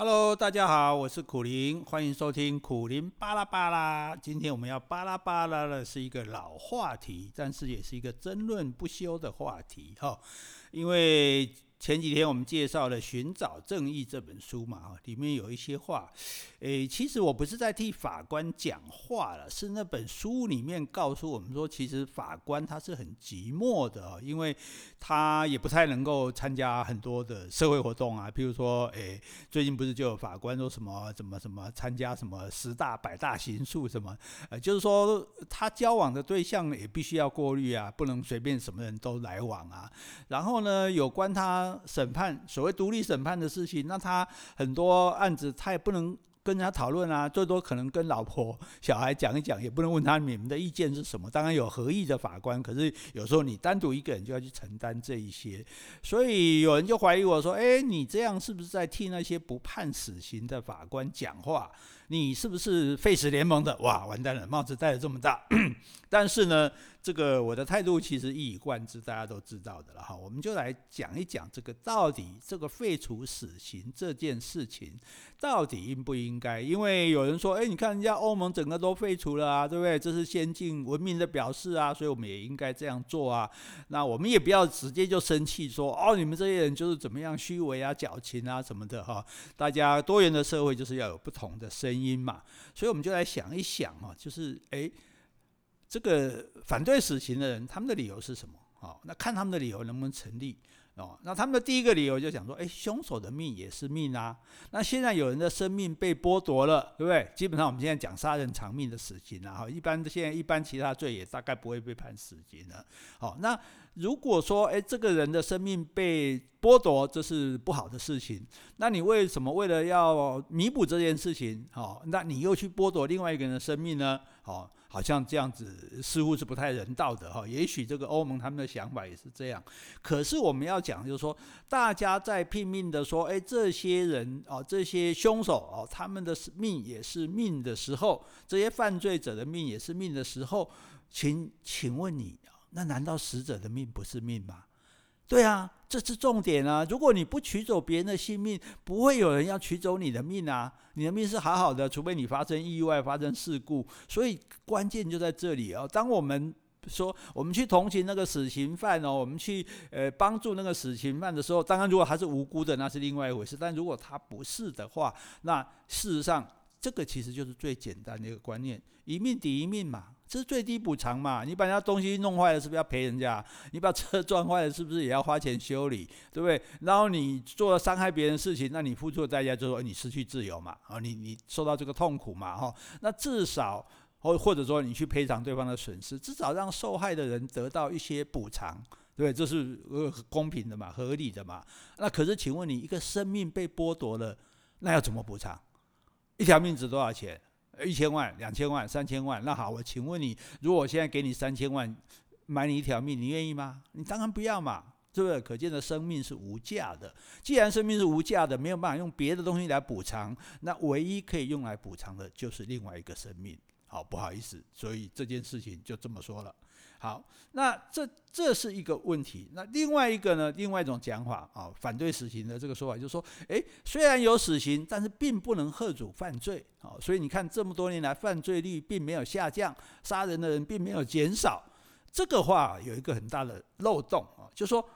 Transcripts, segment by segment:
Hello，大家好，我是苦林，欢迎收听苦林巴拉巴拉。今天我们要巴拉巴拉的是一个老话题，但是也是一个争论不休的话题哈，因为。前几天我们介绍了《寻找正义》这本书嘛，里面有一些话，诶，其实我不是在替法官讲话了，是那本书里面告诉我们说，其实法官他是很寂寞的，因为他也不太能够参加很多的社会活动啊，譬如说，诶，最近不是就有法官说什么怎么什么参加什么十大百大刑诉什么，呃，就是说他交往的对象也必须要过滤啊，不能随便什么人都来往啊，然后呢，有关他。审判所谓独立审判的事情，那他很多案子他也不能跟人家讨论啊，最多可能跟老婆小孩讲一讲，也不能问他你们的意见是什么。当然有合议的法官，可是有时候你单独一个人就要去承担这一些，所以有人就怀疑我说：“诶，你这样是不是在替那些不判死刑的法官讲话？你是不是废死联盟的？”哇，完蛋了，帽子戴得这么大。但是呢。这个我的态度其实一以贯之，大家都知道的了哈。我们就来讲一讲这个到底这个废除死刑这件事情到底应不应该？因为有人说，哎，你看人家欧盟整个都废除了啊，对不对？这是先进文明的表示啊，所以我们也应该这样做啊。那我们也不要直接就生气说，哦，你们这些人就是怎么样虚伪啊、矫情啊什么的哈。大家多元的社会就是要有不同的声音因嘛，所以我们就来想一想啊，就是哎。这个反对死刑的人，他们的理由是什么？哦，那看他们的理由能不能成立？哦，那他们的第一个理由就讲说，哎，凶手的命也是命啊。那现在有人的生命被剥夺了，对不对？基本上我们现在讲杀人偿命的死刑啊，哈，一般现在一般其他罪也大概不会被判死刑了。好，那如果说，哎，这个人的生命被剥夺，这是不好的事情。那你为什么为了要弥补这件事情，好，那你又去剥夺另外一个人的生命呢？好。好像这样子似乎是不太人道的哈，也许这个欧盟他们的想法也是这样。可是我们要讲，就是说，大家在拼命的说，哎，这些人哦，这些凶手哦，他们的命也是命的时候，这些犯罪者的命也是命的时候，请请问你，那难道死者的命不是命吗？对啊，这是重点啊！如果你不取走别人的性命，不会有人要取走你的命啊！你的命是好好的，除非你发生意外、发生事故。所以关键就在这里哦。当我们说我们去同情那个死刑犯哦，我们去呃帮助那个死刑犯的时候，当然如果他是无辜的，那是另外一回事。但如果他不是的话，那事实上这个其实就是最简单的一个观念：一命抵一命嘛。这是最低补偿嘛？你把人家东西弄坏了，是不是要赔人家？你把车撞坏了，是不是也要花钱修理？对不对？然后你做了伤害别人的事情，那你付出的代价就是说你失去自由嘛？啊，你你受到这个痛苦嘛？哈，那至少或或者说你去赔偿对方的损失，至少让受害的人得到一些补偿，对对？这是呃公平的嘛，合理的嘛？那可是，请问你一个生命被剥夺了，那要怎么补偿？一条命值多少钱？一千万、两千万、三千万，那好，我请问你，如果我现在给你三千万买你一条命，你愿意吗？你当然不要嘛，是不是？可见的生命是无价的。既然生命是无价的，没有办法用别的东西来补偿，那唯一可以用来补偿的就是另外一个生命。好，不好意思，所以这件事情就这么说了。好，那这这是一个问题。那另外一个呢？另外一种讲法啊，反对死刑的这个说法就是说，诶，虽然有死刑，但是并不能喝阻犯罪。啊，所以你看这么多年来，犯罪率并没有下降，杀人的人并没有减少。这个话有一个很大的漏洞啊，就是说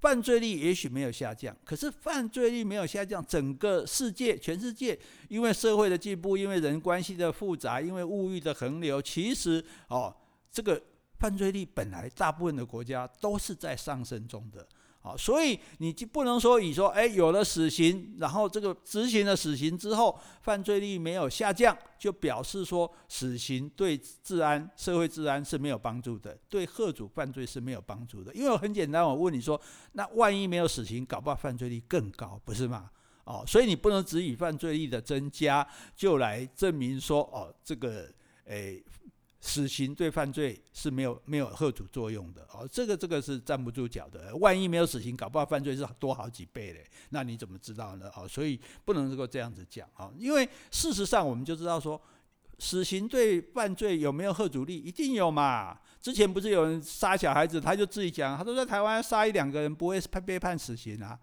犯罪率也许没有下降，可是犯罪率没有下降，整个世界、全世界，因为社会的进步，因为人关系的复杂，因为物欲的横流，其实哦，这个。犯罪率本来大部分的国家都是在上升中的，好，所以你就不能说以说，哎，有了死刑，然后这个执行了死刑之后，犯罪率没有下降，就表示说死刑对治安、社会治安是没有帮助的，对吓阻犯罪是没有帮助的。因为很简单，我问你说，那万一没有死刑，搞不好犯罪率更高，不是吗？哦，所以你不能只以犯罪率的增加就来证明说，哦，这个，哎。死刑对犯罪是没有没有吓阻作用的哦，这个这个是站不住脚的。万一没有死刑，搞不好犯罪是多好几倍嘞，那你怎么知道呢？哦，所以不能够这样子讲啊，因为事实上我们就知道说，死刑对犯罪有没有吓阻力，一定有嘛。之前不是有人杀小孩子，他就自己讲，他说在台湾杀一两个人不会判被判死刑啊。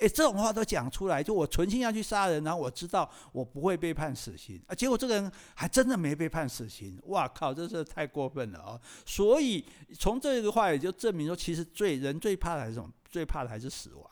诶，这种话都讲出来，就我存心要去杀人，然后我知道我不会被判死刑啊，结果这个人还真的没被判死刑，哇靠，这是太过分了啊！所以从这个话也就证明说，其实最人最怕的还是什么？最怕的还是死亡。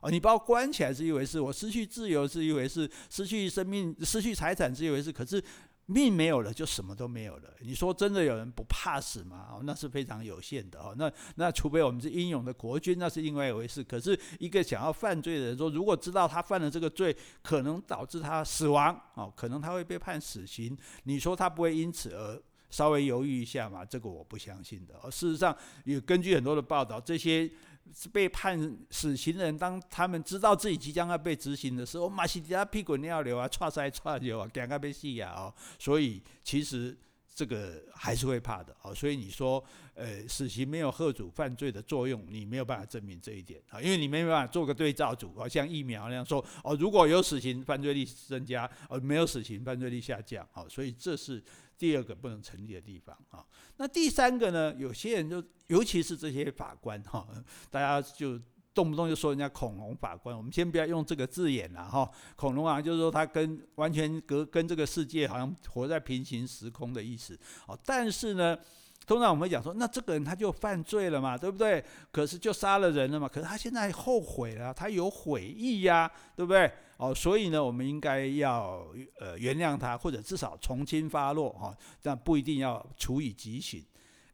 哦，你把我关起来是一回事，我失去自由是一回事，失去生命、失去财产是一回事，可是。命没有了，就什么都没有了。你说真的有人不怕死吗？哦，那是非常有限的哦。那那除非我们是英勇的国军，那是另外一回事。可是一个想要犯罪的人说，如果知道他犯了这个罪，可能导致他死亡，哦，可能他会被判死刑。你说他不会因此而稍微犹豫一下吗？这个我不相信的。哦，事实上，也根据很多的报道，这些。是被判死刑的人，当他们知道自己即将要被执行的时候，马西底下屁滚尿流啊，踹塞踹流啊，赶快被戏呀哦。所以其实这个还是会怕的哦。所以你说，呃，死刑没有吓阻犯罪的作用，你没有办法证明这一点啊，因为你没办法做个对照组，好像疫苗那样说哦，如果有死刑，犯罪率增加；哦，没有死刑，犯罪率下降。哦，所以这是。第二个不能成立的地方啊，那第三个呢？有些人就，尤其是这些法官哈，大家就动不动就说人家恐龙法官。我们先不要用这个字眼了哈，恐龙啊，就是说他跟完全隔跟这个世界好像活在平行时空的意思。哦，但是呢。通常我们讲说，那这个人他就犯罪了嘛，对不对？可是就杀了人了嘛，可是他现在后悔了，他有悔意呀，对不对？哦，所以呢，我们应该要呃原谅他，或者至少从轻发落哈，但不一定要处以极刑。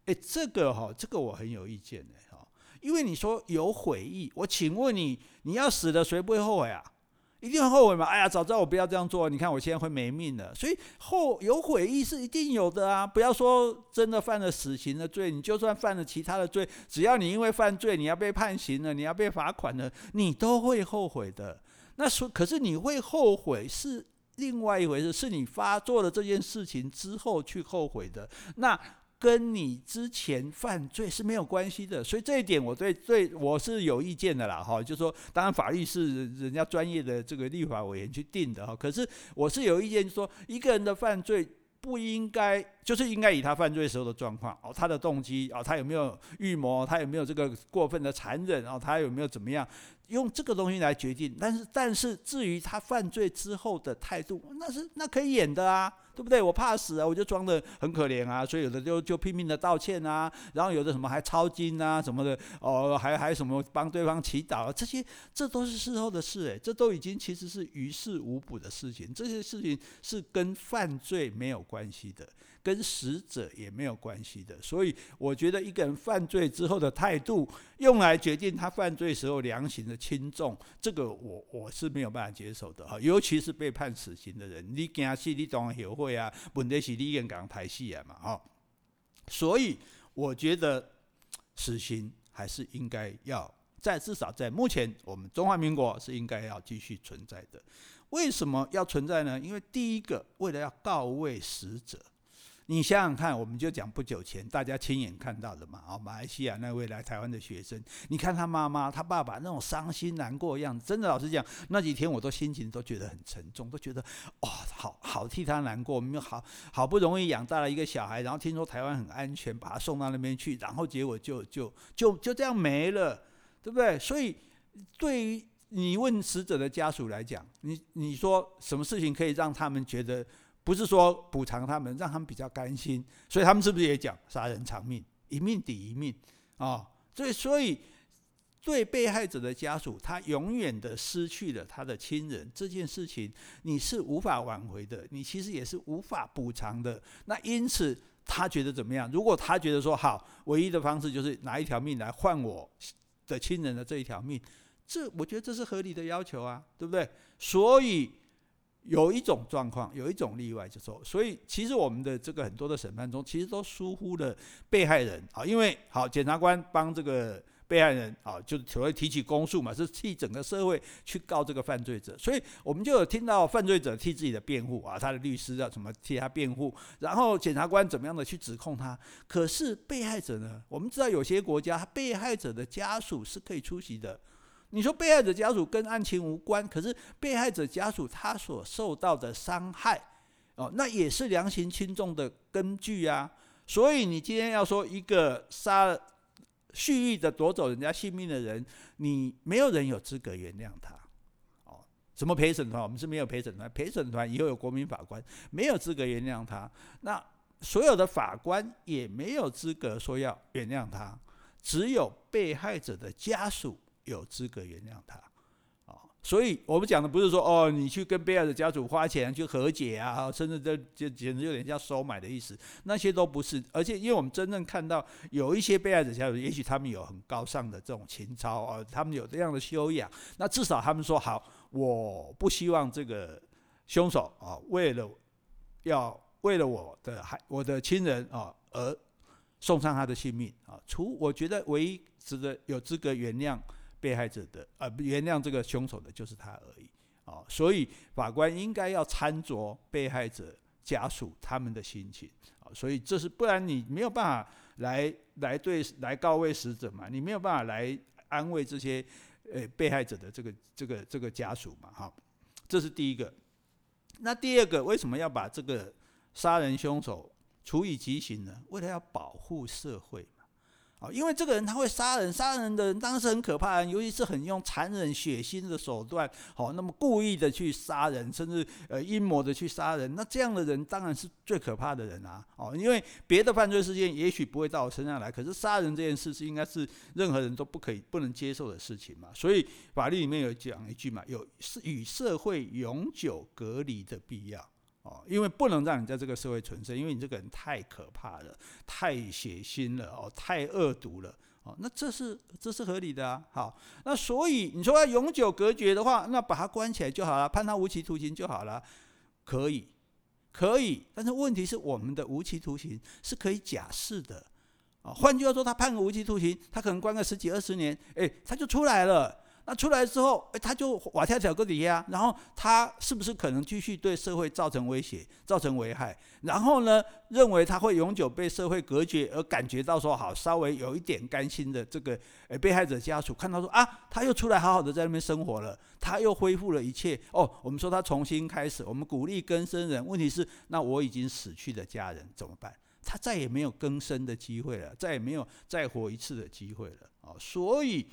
哎，这个哈，这个我很有意见的哈，因为你说有悔意，我请问你，你要死了，谁不会后悔啊？一定会后悔吗？哎呀，早知道我不要这样做，你看我现在会没命了。所以后有悔意是一定有的啊！不要说真的犯了死刑的罪，你就算犯了其他的罪，只要你因为犯罪，你要被判刑了，你要被罚款了，你都会后悔的。那说可是你会后悔是另外一回事，是你发做了这件事情之后去后悔的。那。跟你之前犯罪是没有关系的，所以这一点我对对我是有意见的啦，哈，就是说，当然法律是人家专业的这个立法委员去定的哈，可是我是有意见，就说一个人的犯罪不应该，就是应该以他犯罪时候的状况哦，他的动机哦，他有没有预谋，他有没有这个过分的残忍哦，他有没有怎么样，用这个东西来决定。但是但是至于他犯罪之后的态度，那是那可以演的啊。对不对？我怕死啊，我就装的很可怜啊，所以有的就就拼命的道歉啊，然后有的什么还抄经啊什么的，哦，还还什么帮对方祈祷啊，这些这都是事后的事，诶，这都已经其实是于事无补的事情，这些事情是跟犯罪没有关系的。跟死者也没有关系的，所以我觉得一个人犯罪之后的态度，用来决定他犯罪时候量刑的轻重，这个我我是没有办法接受的哈。尤其是被判死刑的人，你惊死你当然学会啊，问题是你已经讲太细了嘛哈。所以我觉得死刑还是应该要在至少在目前我们中华民国是应该要继续存在的。为什么要存在呢？因为第一个，为了要告慰死者。你想想看，我们就讲不久前大家亲眼看到的嘛，啊，马来西亚那位来台湾的学生，你看他妈妈、他爸爸那种伤心难过的样子，真的老实讲，那几天我都心情都觉得很沉重，都觉得哇、哦，好好替他难过。我们好好不容易养大了一个小孩，然后听说台湾很安全，把他送到那边去，然后结果就就就就这样没了，对不对？所以对于你问死者的家属来讲，你你说什么事情可以让他们觉得？不是说补偿他们，让他们比较甘心，所以他们是不是也讲杀人偿命，一命抵一命啊？所以，所以对被害者的家属，他永远的失去了他的亲人这件事情，你是无法挽回的，你其实也是无法补偿的。那因此，他觉得怎么样？如果他觉得说好，唯一的方式就是拿一条命来换我的亲人的这一条命，这我觉得这是合理的要求啊，对不对？所以。有一种状况，有一种例外，就说，所以其实我们的这个很多的审判中，其实都疏忽了被害人啊，因为好，检察官帮这个被害人啊，就所谓提起公诉嘛，是替整个社会去告这个犯罪者，所以我们就有听到犯罪者替自己的辩护啊，他的律师要怎么替他辩护，然后检察官怎么样的去指控他，可是被害者呢，我们知道有些国家被害者的家属是可以出席的。你说被害者家属跟案情无关，可是被害者家属他所受到的伤害，哦，那也是量刑轻重的根据啊。所以你今天要说一个杀蓄意的夺走人家性命的人，你没有人有资格原谅他。哦，什么陪审团？我们是没有陪审团，陪审团以后有国民法官，没有资格原谅他。那所有的法官也没有资格说要原谅他，只有被害者的家属有资格原谅他。啊所以我们讲的不是说哦，你去跟被害者家属花钱去和解啊，甚至这这简直有点像收买的意思，那些都不是。而且，因为我们真正看到有一些被害者家属，也许他们有很高尚的这种情操啊，他们有这样的修养，那至少他们说好，我不希望这个凶手啊，为了要为了我的孩我的亲人啊而送上他的性命啊。除我觉得唯一值得有资格原谅。被害者的呃，原谅这个凶手的就是他而已啊，所以法官应该要参酌被害者家属他们的心情啊，所以这是不然你没有办法来来对来告慰死者嘛，你没有办法来安慰这些呃被害者的这个这个这个家属嘛哈，这是第一个。那第二个为什么要把这个杀人凶手处以极刑呢？为了要保护社会。啊，因为这个人他会杀人，杀人的人当然是很可怕的，尤其是很用残忍血腥的手段，好，那么故意的去杀人，甚至呃阴谋的去杀人，那这样的人当然是最可怕的人啊！哦，因为别的犯罪事件也许不会到我身上来，可是杀人这件事是应该是任何人都不可以、不能接受的事情嘛。所以法律里面有讲一句嘛，有是与社会永久隔离的必要。哦，因为不能让你在这个社会存身，因为你这个人太可怕了，太血腥了，哦，太恶毒了，哦，那这是这是合理的啊。好，那所以你说要永久隔绝的话，那把他关起来就好了，判他无期徒刑就好了，可以，可以。但是问题是，我们的无期徒刑是可以假释的，啊，换句话说，他判个无期徒刑，他可能关个十几二十年，诶，他就出来了。那出来之后，哎，他就瓦跳跳个底下，然后他是不是可能继续对社会造成威胁、造成危害？然后呢，认为他会永久被社会隔绝，而感觉到说好，稍微有一点甘心的这个诶被害者家属看到说啊，他又出来好好的在那边生活了，他又恢复了一切。哦，我们说他重新开始，我们鼓励更生人。问题是，那我已经死去的家人怎么办？他再也没有更生的机会了，再也没有再活一次的机会了啊！所以。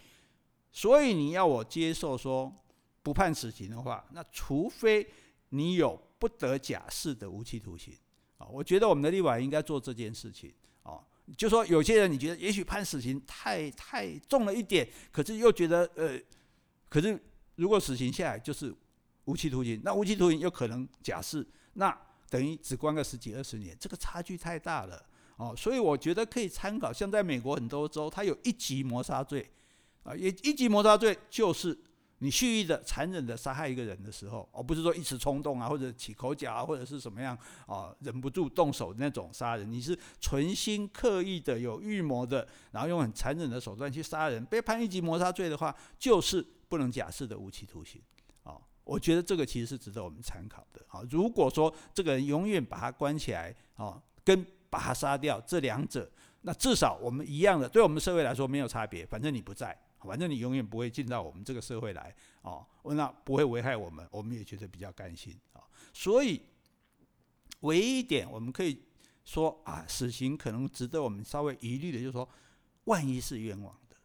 所以你要我接受说不判死刑的话，那除非你有不得假释的无期徒刑啊，我觉得我们的立法应该做这件事情啊。就说有些人你觉得也许判死刑太太重了一点，可是又觉得呃，可是如果死刑下来就是无期徒刑，那无期徒刑又可能假释，那等于只关个十几二十年，这个差距太大了哦。所以我觉得可以参考，像在美国很多州，它有一级谋杀罪。啊，一一级谋杀罪就是你蓄意的、残忍的杀害一个人的时候，而不是说一时冲动啊，或者起口角啊，或者是什么样啊，忍不住动手那种杀人。你是存心刻意的、有预谋的，然后用很残忍的手段去杀人，被判一级谋杀罪的话，就是不能假释的无期徒刑。啊，我觉得这个其实是值得我们参考的。啊，如果说这个人永远把他关起来，啊，跟把他杀掉这两者，那至少我们一样的，对我们社会来说没有差别，反正你不在。反正你永远不会进到我们这个社会来，哦，那不会危害我们，我们也觉得比较甘心啊。所以，唯一一点我们可以说啊，死刑可能值得我们稍微疑虑的，就是说，万一是冤枉的，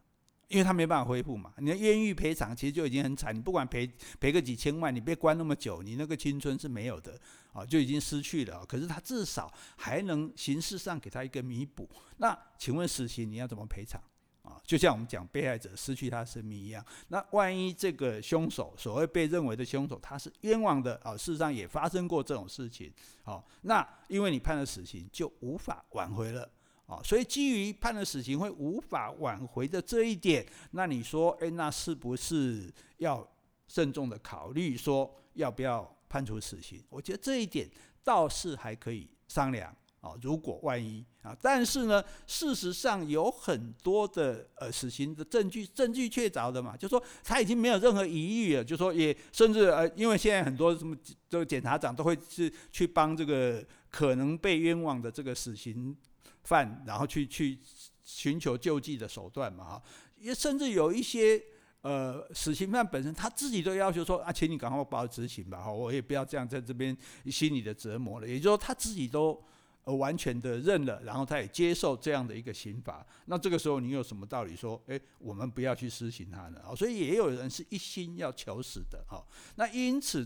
因为他没办法恢复嘛。你的冤狱赔偿其实就已经很惨，你不管赔赔个几千万，你被关那么久，你那个青春是没有的啊，就已经失去了。可是他至少还能形式上给他一个弥补。那请问死刑你要怎么赔偿？啊，就像我们讲被害者失去他生命一样，那万一这个凶手，所谓被认为的凶手，他是冤枉的啊，事实上也发生过这种事情，好，那因为你判了死刑，就无法挽回了啊，所以基于判了死刑会无法挽回的这一点，那你说，诶，那是不是要慎重的考虑说要不要判处死刑？我觉得这一点倒是还可以商量。啊，如果万一啊，但是呢，事实上有很多的呃死刑的证据，证据确凿的嘛，就说他已经没有任何疑虑了，就说也甚至呃，因为现在很多什么这个检察长都会是去帮这个可能被冤枉的这个死刑犯，然后去去寻求救济的手段嘛，哈，也甚至有一些呃死刑犯本身他自己都要求说啊，请你赶快把我执行吧，哈，我也不要这样在这边心里的折磨了，也就是说他自己都。而完全的认了，然后他也接受这样的一个刑罚，那这个时候你有什么道理说，诶，我们不要去施行他呢？啊，所以也有人是一心要求死的啊。那因此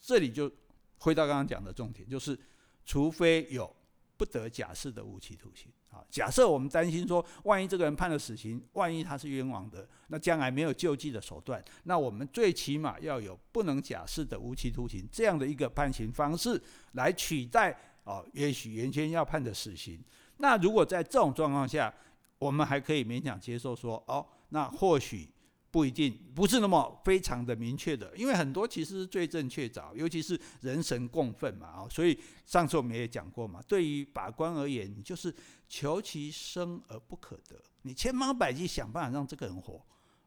这里就回到刚刚讲的重点，就是除非有不得假释的无期徒刑啊。假设我们担心说，万一这个人判了死刑，万一他是冤枉的，那将来没有救济的手段，那我们最起码要有不能假释的无期徒刑这样的一个判刑方式来取代。哦，也许原先要判的死刑，那如果在这种状况下，我们还可以勉强接受说，哦，那或许不一定不是那么非常的明确的，因为很多其实是罪证确凿，尤其是人神共愤嘛，哦，所以上次我们也讲过嘛，对于法官而言，你就是求其生而不可得，你千方百计想办法让这个人活。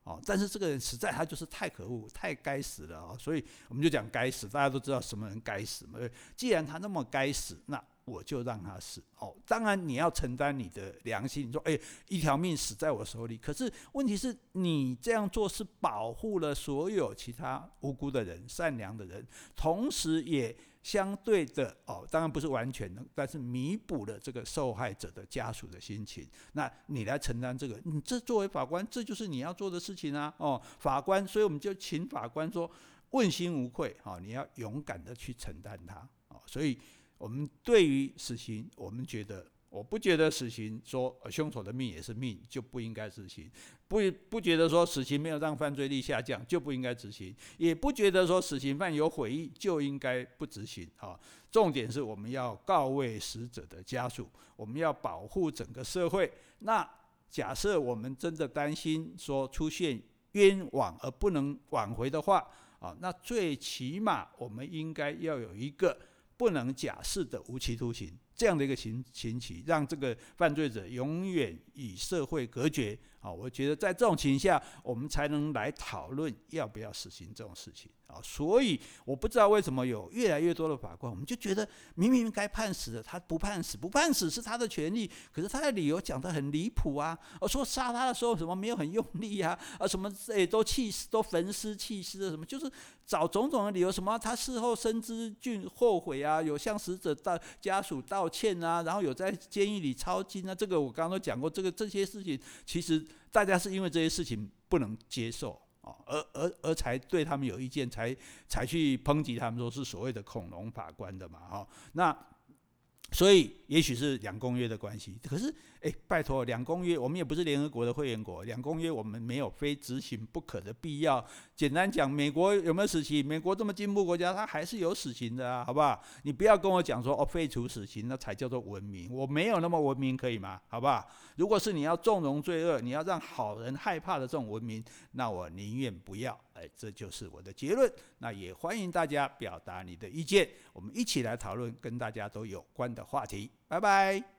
哦，但是这个人实在他就是太可恶，太该死了啊！所以我们就讲该死，大家都知道什么人该死嘛。既然他那么该死，那我就让他死。哦，当然你要承担你的良心，你说哎，一条命死在我手里。可是问题是你这样做是保护了所有其他无辜的人、善良的人，同时也。相对的哦，当然不是完全的，但是弥补了这个受害者的家属的心情。那你来承担这个，你这作为法官，这就是你要做的事情啊！哦，法官，所以我们就请法官说，问心无愧，哈，你要勇敢的去承担它。啊，所以我们对于死刑，我们觉得。我不觉得死刑说凶手的命也是命就不应该执行，不不觉得说死刑没有让犯罪率下降就不应该执行，也不觉得说死刑犯有悔意就应该不执行啊。重点是我们要告慰死者的家属，我们要保护整个社会。那假设我们真的担心说出现冤枉而不能挽回的话啊，那最起码我们应该要有一个不能假释的无期徒刑。这样的一个刑刑期，让这个犯罪者永远与社会隔绝。啊，我觉得在这种情况下，我们才能来讨论要不要实行这种事情。啊，所以我不知道为什么有越来越多的法官，我们就觉得明明该判死的，他不判死，不判死是他的权利，可是他的理由讲得很离谱啊！我说杀他的时候什么没有很用力啊？啊，什么诶都弃尸都焚尸弃尸的什么，就是找种种的理由，什么他事后深知俊后悔啊，有向死者道家属道欠啊，然后有在监狱里抄经啊，这个我刚刚都讲过，这个这些事情其实大家是因为这些事情不能接受。而而而才对他们有意见，才才去抨击他们，说是所谓的恐龙法官的嘛，哈，那所以也许是两公约的关系，可是。哎，拜托，两公约我们也不是联合国的会员国，两公约我们没有非执行不可的必要。简单讲，美国有没有死刑？美国这么进步国家，它还是有死刑的啊，好不好？你不要跟我讲说哦，废除死刑那才叫做文明，我没有那么文明，可以吗？好不好？如果是你要纵容罪恶，你要让好人害怕的这种文明，那我宁愿不要。哎，这就是我的结论。那也欢迎大家表达你的意见，我们一起来讨论跟大家都有关的话题。拜拜。